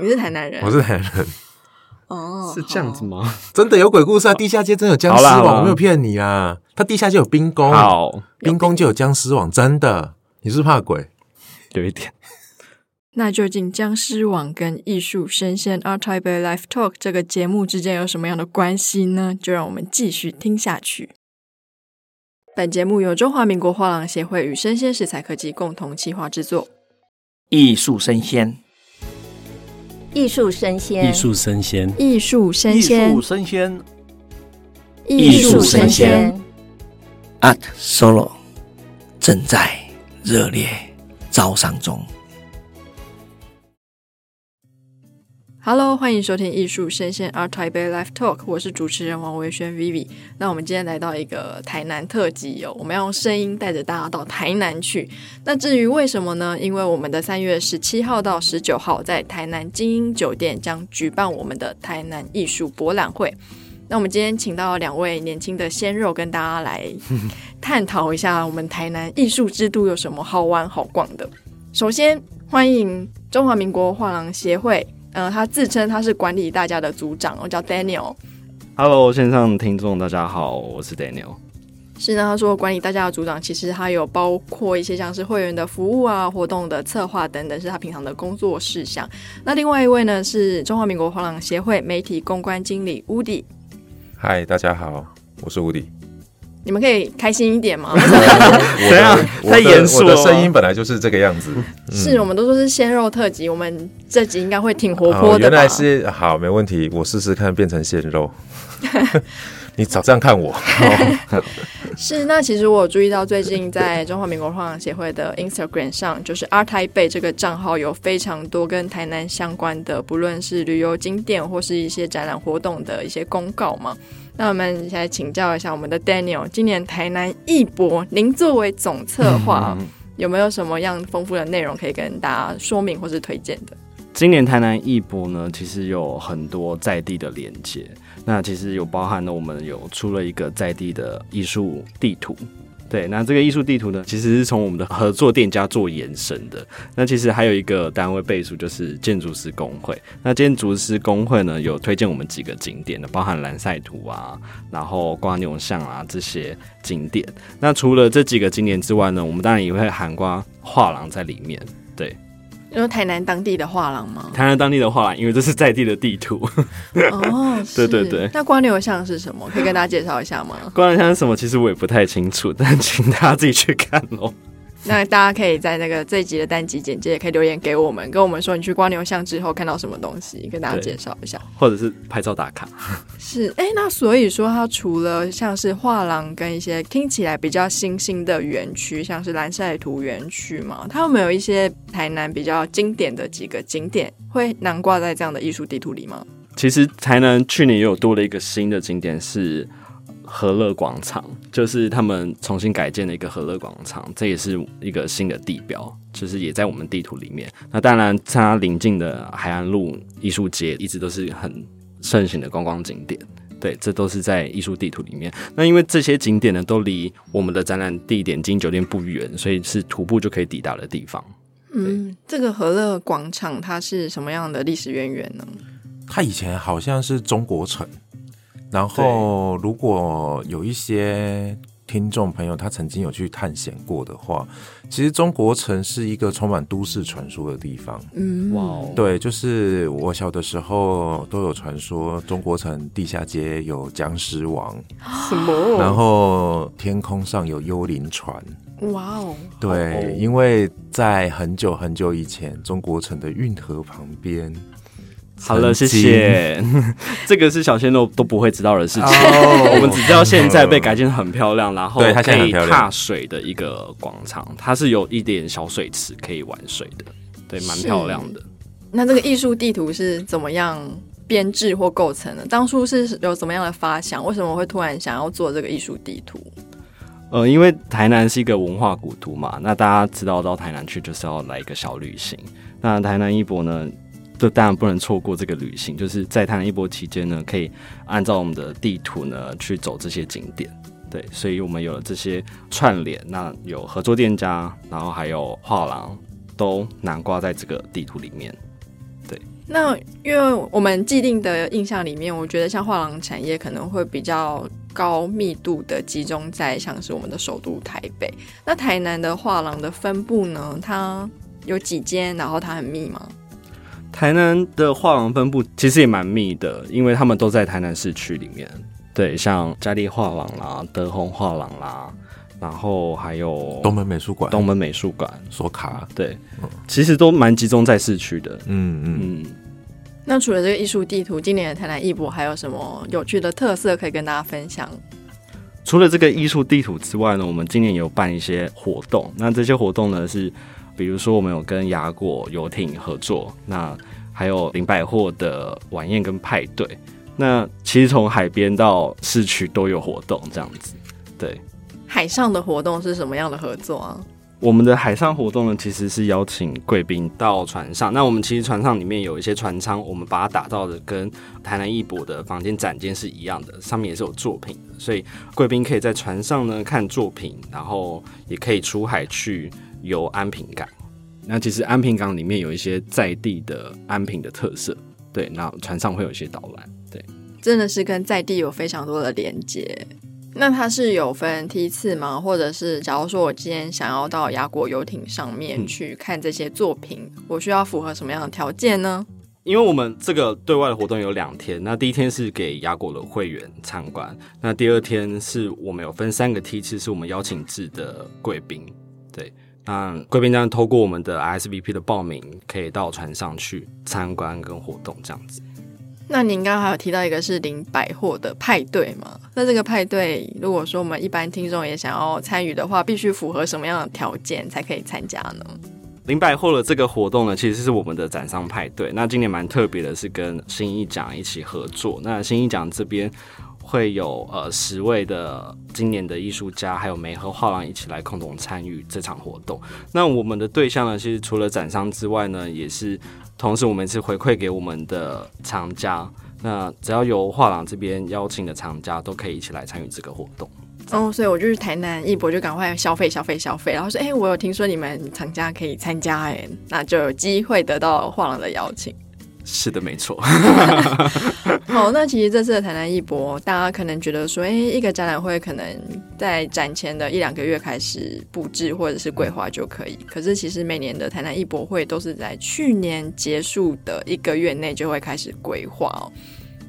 你是台南人？我是台南人。哦，是这样子吗？真的有鬼故事啊！地下街真有僵尸网，我没有骗你啊！它地下街有冰宫，好，冰宫就有僵尸网，真的。你是不是怕鬼？有一点。那究竟僵尸网跟艺术生鲜 ART TAIPEI Live Talk 这个节目之间有什么样的关系呢？就让我们继续听下去。本节目由中华民国画廊协会与生鲜食材科技共同企划制作。艺术生鲜，艺术生鲜，艺术生鲜，艺术生鲜，艺术生鲜，艺术生鲜，Art Solo 正在热烈招商中。Hello，欢迎收听艺术生鲜 ART TAIPEI Live Talk，我是主持人王维轩 Vivi。那我们今天来到一个台南特辑哦，我们要用声音带着大家到台南去。那至于为什么呢？因为我们的三月十七号到十九号在台南精英酒店将举办我们的台南艺术博览会。那我们今天请到两位年轻的鲜肉，跟大家来探讨一下我们台南艺术之都有什么好玩好逛的。首先欢迎中华民国画廊协会。嗯、呃，他自称他是管理大家的组长，我叫 Daniel。Hello，线上听众大家好，我是 Daniel。是呢，他说管理大家的组长，其实他有包括一些像是会员的服务啊、活动的策划等等，是他平常的工作事项。那另外一位呢，是中华民国画廊协会媒体公关经理 Woody。嗨，大家好，我是 Woody。你们可以开心一点吗？怎样？太严肃了。我的声音本来就是这个样子。是，我们都说是鲜肉特辑，我们这集应该会挺活泼的。原来是好，没问题，我试试看变成鲜肉。你早这样看我。是，那其实我有注意到，最近在中华民国画廊协会的 Instagram 上，就是 ART TAIPEI 这个账号有非常多跟台南相关的，不论是旅游景点或是一些展览活动的一些公告嘛。那我们现在请教一下我们的 Daniel，今年台南艺博，您作为总策划，嗯、有没有什么样丰富的内容可以跟大家说明或是推荐的？今年台南艺博呢，其实有很多在地的连接，那其实有包含了我们有出了一个在地的艺术地图。对，那这个艺术地图呢，其实是从我们的合作店家做延伸的。那其实还有一个单位背书，就是建筑师工会。那建筑师工会呢，有推荐我们几个景点的，包含蓝赛图啊，然后瓜牛巷啊这些景点。那除了这几个景点之外呢，我们当然也会涵盖画廊在里面。对。因为台南当地的画廊吗？台南当地的画廊，因为这是在地的地图。哦，对对对。那光流像是什么？可以跟大家介绍一下吗？光流像是什么？其实我也不太清楚，但请大家自己去看喽。那大家可以在那个这一集的单集简介也可以留言给我们，跟我们说你去蜗牛巷之后看到什么东西，跟大家介绍一下，或者是拍照打卡。是，哎、欸，那所以说它除了像是画廊跟一些听起来比较新兴的园区，像是蓝赛图园区嘛，它有没有一些台南比较经典的几个景点会囊括在这样的艺术地图里吗？其实台南去年也有多了一个新的景点是。和乐广场就是他们重新改建的一个和乐广场，这也是一个新的地标，就是也在我们地图里面。那当然，它临近的海岸路艺术街一直都是很盛行的观光景点，对，这都是在艺术地图里面。那因为这些景点呢，都离我们的展览地点晶英酒店不远，所以是徒步就可以抵达的地方。嗯，这个和乐广场它是什么样的历史渊源呢？它以前好像是中国城。然后，如果有一些听众朋友他曾经有去探险过的话，其实中国城是一个充满都市传说的地方。嗯，哇，哦对，就是我小的时候都有传说，中国城地下街有僵尸王，什么？然后天空上有幽灵船。哇哦，对，因为在很久很久以前，中国城的运河旁边。好了，谢谢。这个是小鲜肉都不会知道的事情。Oh, 我们只知道现在被改建很漂亮，然后可以踏水的一个广场。它是有一点小水池可以玩水的，对，蛮漂亮的。那这个艺术地图是怎么样编制或构成的？当初是有什么样的发想？为什么会突然想要做这个艺术地图？呃，因为台南是一个文化古都嘛，那大家知道到台南去就是要来一个小旅行。那台南一博呢？这当然不能错过这个旅行，就是在台南一波期间呢，可以按照我们的地图呢去走这些景点，对，所以我们有了这些串联，那有合作店家，然后还有画廊，都囊括在这个地图里面，对。那因为我们既定的印象里面，我觉得像画廊产业可能会比较高密度的集中在像是我们的首都台北。那台南的画廊的分布呢？它有几间？然后它很密吗？台南的画廊分布其实也蛮密的，因为他们都在台南市区里面。对，像嘉利画廊啦、德宏画廊啦，然后还有东门美术馆、东门美术馆、索卡，对，嗯、其实都蛮集中在市区的。嗯嗯嗯。那除了这个艺术地图，今年的台南艺博还有什么有趣的特色可以跟大家分享？除了这个艺术地图之外呢，我们今年也有办一些活动。那这些活动呢是，比如说我们有跟雅果游艇合作，那还有林百货的晚宴跟派对。那其实从海边到市区都有活动，这样子。对，海上的活动是什么样的合作啊？我们的海上活动呢，其实是邀请贵宾到船上。那我们其实船上里面有一些船舱，我们把它打造的跟台南艺博的房间展间是一样的，上面也是有作品的，所以贵宾可以在船上呢看作品，然后也可以出海去游安平港。那其实安平港里面有一些在地的安平的特色，对，那船上会有一些导览。对真的是跟在地有非常多的连接。那它是有分梯次吗？或者是假如说我今天想要到雅果游艇上面去看这些作品，嗯、我需要符合什么样的条件呢？因为我们这个对外的活动有两天，那第一天是给雅果的会员参观，那第二天是我们有分三个梯次，是我们邀请制的贵宾。对，那贵宾将透过我们的 RSVP 的报名，可以到船上去参观跟活动这样子。那您刚刚还有提到一个是零百货的派对嘛？那这个派对，如果说我们一般听众也想要参与的话，必须符合什么样的条件才可以参加呢？零百货的这个活动呢，其实是我们的展商派对。那今年蛮特别的，是跟新艺奖一起合作。那新艺奖这边会有呃十位的今年的艺术家，还有梅和画廊一起来共同参与这场活动。那我们的对象呢，其实除了展商之外呢，也是。同时，我们是回馈给我们的藏家，那只要由画廊这边邀请的藏家，都可以一起来参与这个活动。哦，所以我就是台南艺博，就赶快消费消费消费，然后说，哎，我有听说你们藏家可以参加，哎，那就有机会得到画廊的邀请。是的，没错。好，那其实这次的台南艺博，大家可能觉得说，哎，一个展览会可能在展前的一两个月开始布置或者是规划就可以。可是其实每年的台南艺博会都是在去年结束的一个月内就会开始规划哦。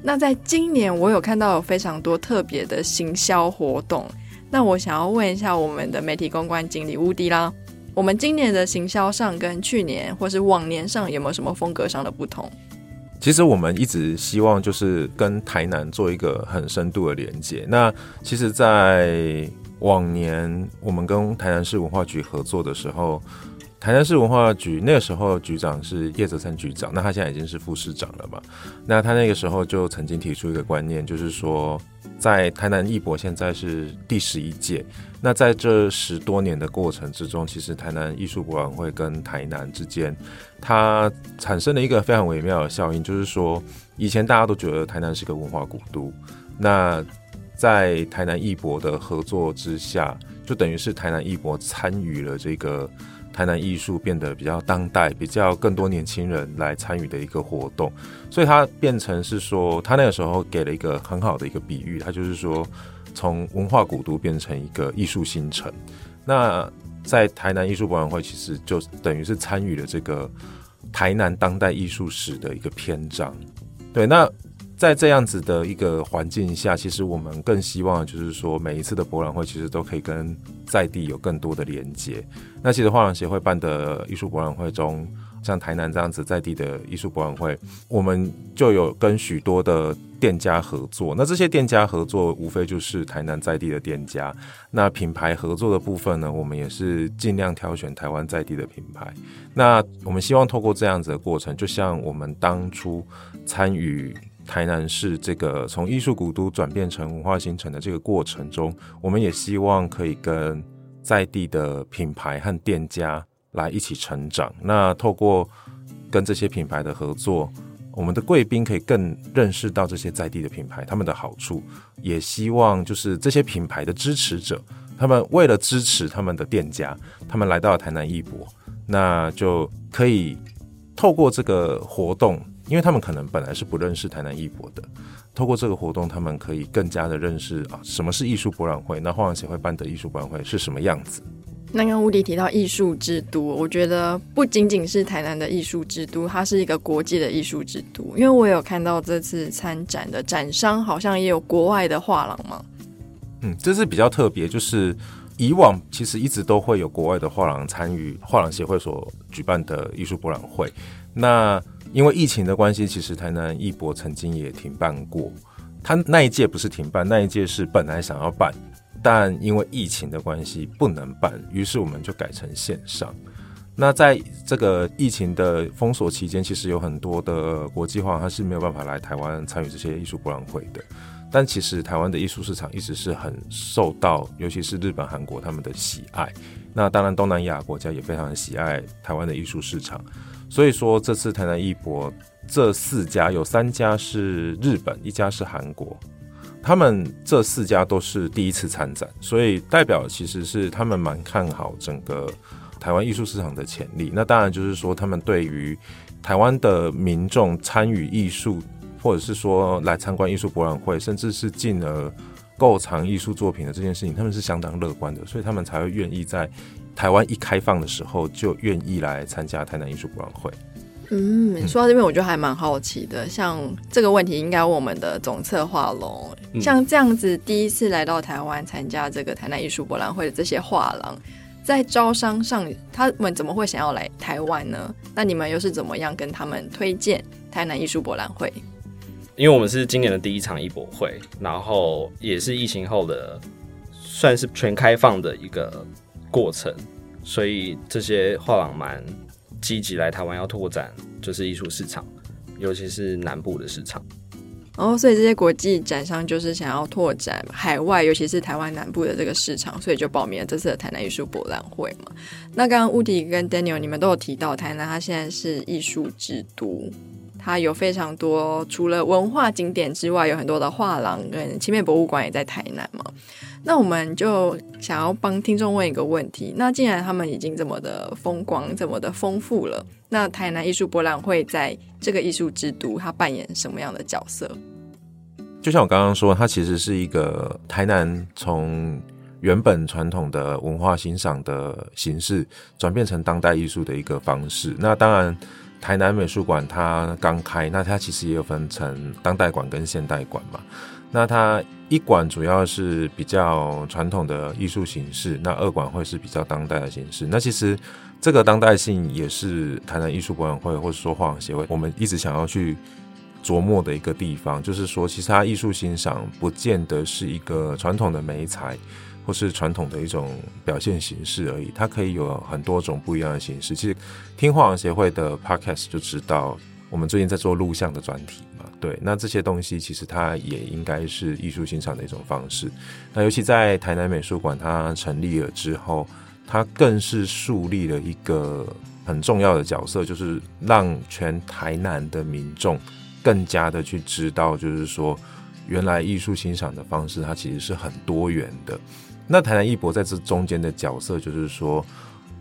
那在今年，我有看到有非常多特别的行销活动。那我想要问一下我们的媒体公关经理乌迪啦。我们今年的行销上跟去年或是往年上有没有什么风格上的不同？其实我们一直希望就是跟台南做一个很深度的连接。那其实，在往年我们跟台南市文化局合作的时候，台南市文化局那个时候局长是叶泽灿局长，那他现在已经是副市长了嘛？那他那个时候就曾经提出一个观念，就是说。在台南艺博现在是第十一届，那在这十多年的过程之中，其实台南艺术博览会跟台南之间，它产生了一个非常微妙的效应，就是说，以前大家都觉得台南是个文化古都，那在台南艺博的合作之下，就等于是台南艺博参与了这个。台南艺术变得比较当代，比较更多年轻人来参与的一个活动，所以它变成是说，他那个时候给了一个很好的一个比喻，他就是说，从文化古都变成一个艺术新城。那在台南艺术博览会，其实就等于是参与了这个台南当代艺术史的一个篇章。对，那。在这样子的一个环境下，其实我们更希望就是说，每一次的博览会其实都可以跟在地有更多的连接。那其实画廊协会办的艺术博览会中，像台南这样子在地的艺术博览会，我们就有跟许多的店家合作。那这些店家合作，无非就是台南在地的店家。那品牌合作的部分呢，我们也是尽量挑选台湾在地的品牌。那我们希望透过这样子的过程，就像我们当初参与。台南市这个从艺术古都转变成文化新城的这个过程中，我们也希望可以跟在地的品牌和店家来一起成长。那透过跟这些品牌的合作，我们的贵宾可以更认识到这些在地的品牌他们的好处，也希望就是这些品牌的支持者，他们为了支持他们的店家，他们来到了台南艺博，那就可以透过这个活动。因为他们可能本来是不认识台南艺博的，透过这个活动，他们可以更加的认识啊，什么是艺术博览会？那画廊协会办的艺术博览会是什么样子？那刚刚乌迪提到艺术之都，我觉得不仅仅是台南的艺术之都，它是一个国际的艺术之都。因为我有看到这次参展的展商好像也有国外的画廊嘛。嗯，这是比较特别，就是以往其实一直都会有国外的画廊参与画廊协会所举办的艺术博览会。那因为疫情的关系，其实台南艺博曾经也停办过。他那一届不是停办，那一届是本来想要办，但因为疫情的关系不能办，于是我们就改成线上。那在这个疫情的封锁期间，其实有很多的国际化，它是没有办法来台湾参与这些艺术博览会的。但其实台湾的艺术市场一直是很受到，尤其是日本、韩国他们的喜爱。那当然，东南亚国家也非常喜爱台湾的艺术市场。所以说，这次台南艺博这四家有三家是日本，一家是韩国，他们这四家都是第一次参展，所以代表其实是他们蛮看好整个台湾艺术市场的潜力。那当然就是说，他们对于台湾的民众参与艺术，或者是说来参观艺术博览会，甚至是进而购藏艺术作品的这件事情，他们是相当乐观的，所以他们才会愿意在。台湾一开放的时候，就愿意来参加台南艺术博览会。嗯，说到这边，我就还蛮好奇的。像这个问题，应该问我们的总策划龙。像这样子，第一次来到台湾参加这个台南艺术博览会的这些画廊，在招商上，他们怎么会想要来台湾呢？那你们又是怎么样跟他们推荐台南艺术博览会？因为我们是今年的第一场艺博会，然后也是疫情后的，算是全开放的一个。过程，所以这些画廊蛮积极来台湾要拓展，就是艺术市场，尤其是南部的市场。哦，所以这些国际展商就是想要拓展海外，尤其是台湾南部的这个市场，所以就报名了这次的台南艺术博览会嘛。那刚刚乌迪跟 Daniel 你们都有提到，台南它现在是艺术之都，它有非常多除了文化景点之外，有很多的画廊跟漆面博物馆也在台南嘛。那我们就想要帮听众问一个问题：那既然他们已经这么的风光、这么的丰富了，那台南艺术博览会在这个艺术之都，它扮演什么样的角色？就像我刚刚说，它其实是一个台南从原本传统的文化欣赏的形式，转变成当代艺术的一个方式。那当然，台南美术馆它刚开，那它其实也有分成当代馆跟现代馆嘛。那它一馆主要是比较传统的艺术形式，那二馆会是比较当代的形式。那其实这个当代性也是台南艺术博览会或者说画廊协会，我们一直想要去琢磨的一个地方，就是说，其实它艺术欣赏不见得是一个传统的媒材或是传统的一种表现形式而已，它可以有很多种不一样的形式。其实听画廊协会的 podcast 就知道，我们最近在做录像的专题嘛。对，那这些东西其实它也应该是艺术欣赏的一种方式。那尤其在台南美术馆它成立了之后，它更是树立了一个很重要的角色，就是让全台南的民众更加的去知道，就是说原来艺术欣赏的方式它其实是很多元的。那台南艺博在这中间的角色，就是说。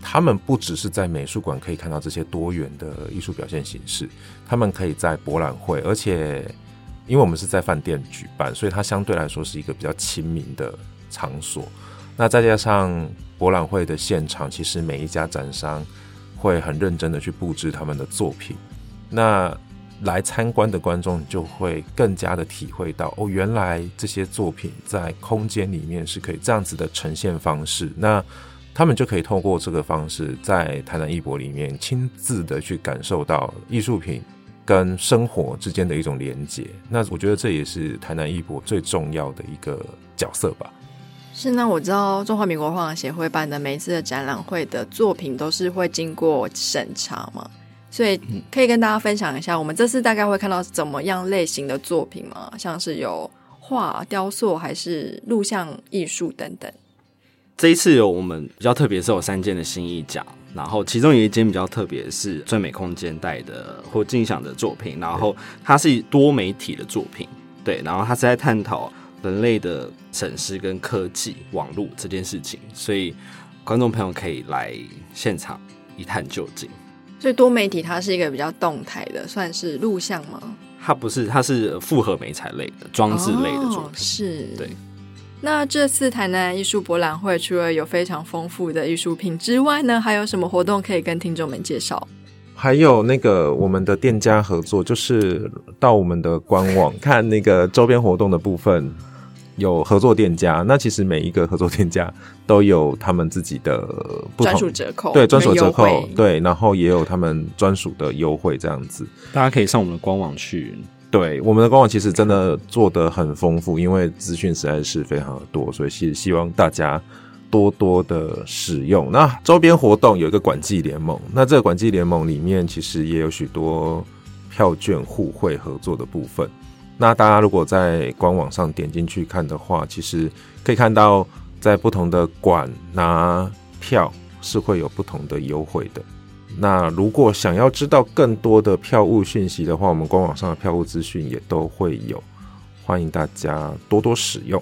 他们不只是在美术馆可以看到这些多元的艺术表现形式，他们可以在博览会，而且因为我们是在饭店举办，所以它相对来说是一个比较亲民的场所。那再加上博览会的现场，其实每一家展商会很认真的去布置他们的作品，那来参观的观众就会更加的体会到，哦，原来这些作品在空间里面是可以这样子的呈现方式。那他们就可以透过这个方式，在台南艺博里面亲自的去感受到艺术品跟生活之间的一种连接。那我觉得这也是台南艺博最重要的一个角色吧。是，那我知道中华民国画廊协会办的每一次的展览会的作品都是会经过审查嘛，所以可以跟大家分享一下，我们这次大概会看到怎么样类型的作品吗？像是有画、雕塑，还是录像艺术等等。这一次有我们比较特别是有三件的新意奖，然后其中有一件比较特别是最美空间带的或镜像的作品，然后它是多媒体的作品，对，然后它是在探讨人类的审视跟科技网络这件事情，所以观众朋友可以来现场一探究竟。所以多媒体它是一个比较动态的，算是录像吗？它不是，它是复合媒材类的装置类的作品。哦，是，对。那这次台南艺术博览会除了有非常丰富的艺术品之外呢，还有什么活动可以跟听众们介绍？还有那个我们的店家合作，就是到我们的官网看那个周边活动的部分，有合作店家。那其实每一个合作店家都有他们自己的专属折扣，对，专属折扣，对，然后也有他们专属的优惠这样子。大家可以上我们的官网去。对，我们的官网其实真的做得很丰富，因为资讯实在是非常的多，所以希希望大家多多的使用。那周边活动有一个管际联盟，那这个管际联盟里面其实也有许多票券互惠合作的部分。那大家如果在官网上点进去看的话，其实可以看到在不同的馆拿票是会有不同的优惠的。那如果想要知道更多的票务讯息的话，我们官网上的票务资讯也都会有，欢迎大家多多使用。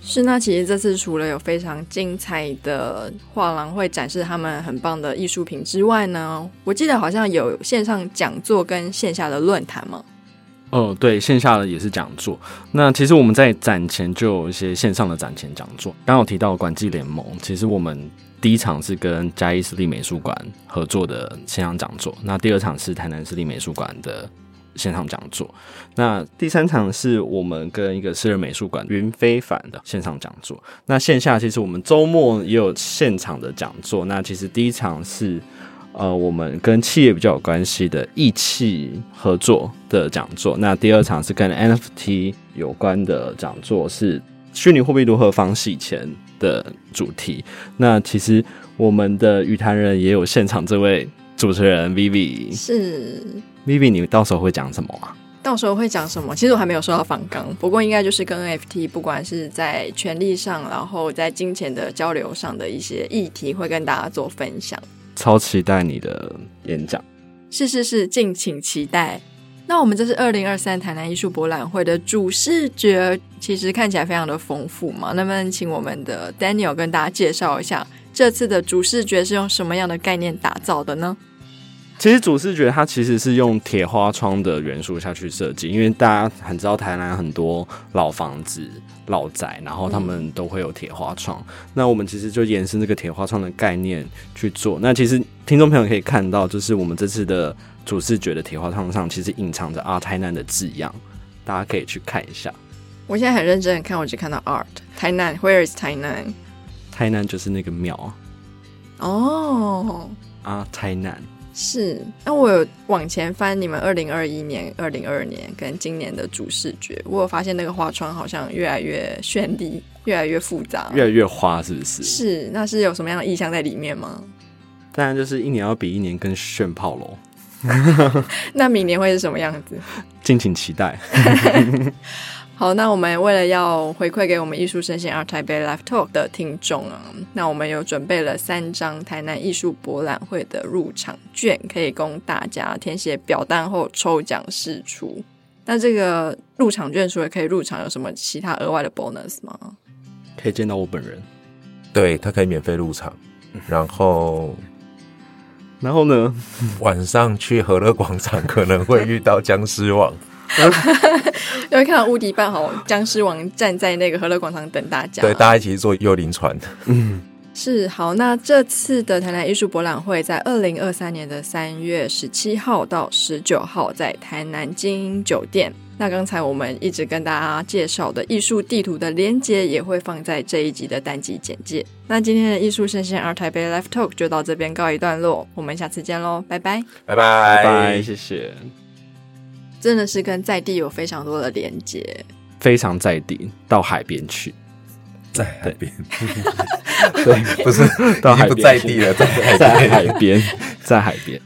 是，那其实这次除了有非常精彩的画廊会展示他们很棒的艺术品之外呢，我记得好像有线上讲座跟线下的论坛吗？哦，对，线下的也是讲座。那其实我们在展前就有一些线上的展前讲座，刚刚有提到管际联盟，其实我们。第一场是跟嘉义市立美术馆合作的线上讲座，那第二场是台南市立美术馆的线上讲座，那第三场是我们跟一个私人美术馆云非凡的线上讲座。那线下其实我们周末也有现场的讲座。那其实第一场是呃我们跟企业比较有关系的义气合作的讲座，那第二场是跟 NFT 有关的讲座，是虚拟货币如何防洗钱的主题，那其实我们的语坛人也有现场这位主持人 Vivi，是 Vivi，你到时候会讲什么啊？到时候会讲什么？其实我还没有收到访纲，不过应该就是跟 NFT，不管是在权力上，然后在金钱的交流上的一些议题，会跟大家做分享。超期待你的演讲，是是是，敬请期待。那我们这是二零二三台南艺术博览会的主视觉，其实看起来非常的丰富嘛。那么，请我们的 Daniel 跟大家介绍一下，这次的主视觉是用什么样的概念打造的呢？其实主视觉它其实是用铁花窗的元素下去设计，因为大家很知道台南很多老房子、老宅，然后他们都会有铁花窗。嗯、那我们其实就延伸这个铁花窗的概念去做。那其实听众朋友可以看到，就是我们这次的。主视觉的铁花窗上其实隐藏着 “ART 台南”的字样，大家可以去看一下。我现在很认真的看，我只看到 “ART 台南 ”，Where is 台南？台南就是那个庙啊。哦，啊，台南是。那我有往前翻你们二零二一年、二零二二年跟今年的主视觉，我有发现那个花窗好像越来越绚丽，越来越复杂，越来越花，是不是？是。那是有什么样的意象在里面吗？当然就是一年要比一年更炫炮喽。那明年会是什么样子？敬请期待。好，那我们为了要回馈给我们艺术生鲜 ART TAIPEI Live Talk 的听众啊，那我们有准备了三张台南艺术博览会的入场券，可以供大家填写表单后抽奖试出。那这个入场券除了可以入场，有什么其他额外的 bonus 吗？可以见到我本人，对，他可以免费入场，然后。然后呢，晚上去和乐广场可能会遇到僵尸王，因为看到无敌半好僵尸王站在那个和乐广场等大家，对，大家一起坐幽灵船。嗯，是好。那这次的台南艺术博览会在二零二三年的三月十七号到十九号在台南精英酒店。那刚才我们一直跟大家介绍的艺术地图的连接也会放在这一集的单集简介。那今天的艺术声鲜 ART TAIPEI Live Talk 就到这边告一段落，我们下次见喽，拜拜，拜拜拜拜，谢谢。真的是跟在地有非常多的连接，非常在地，到海边去，在海边，对，不是到海边在地了，在海边，在海边，在海边。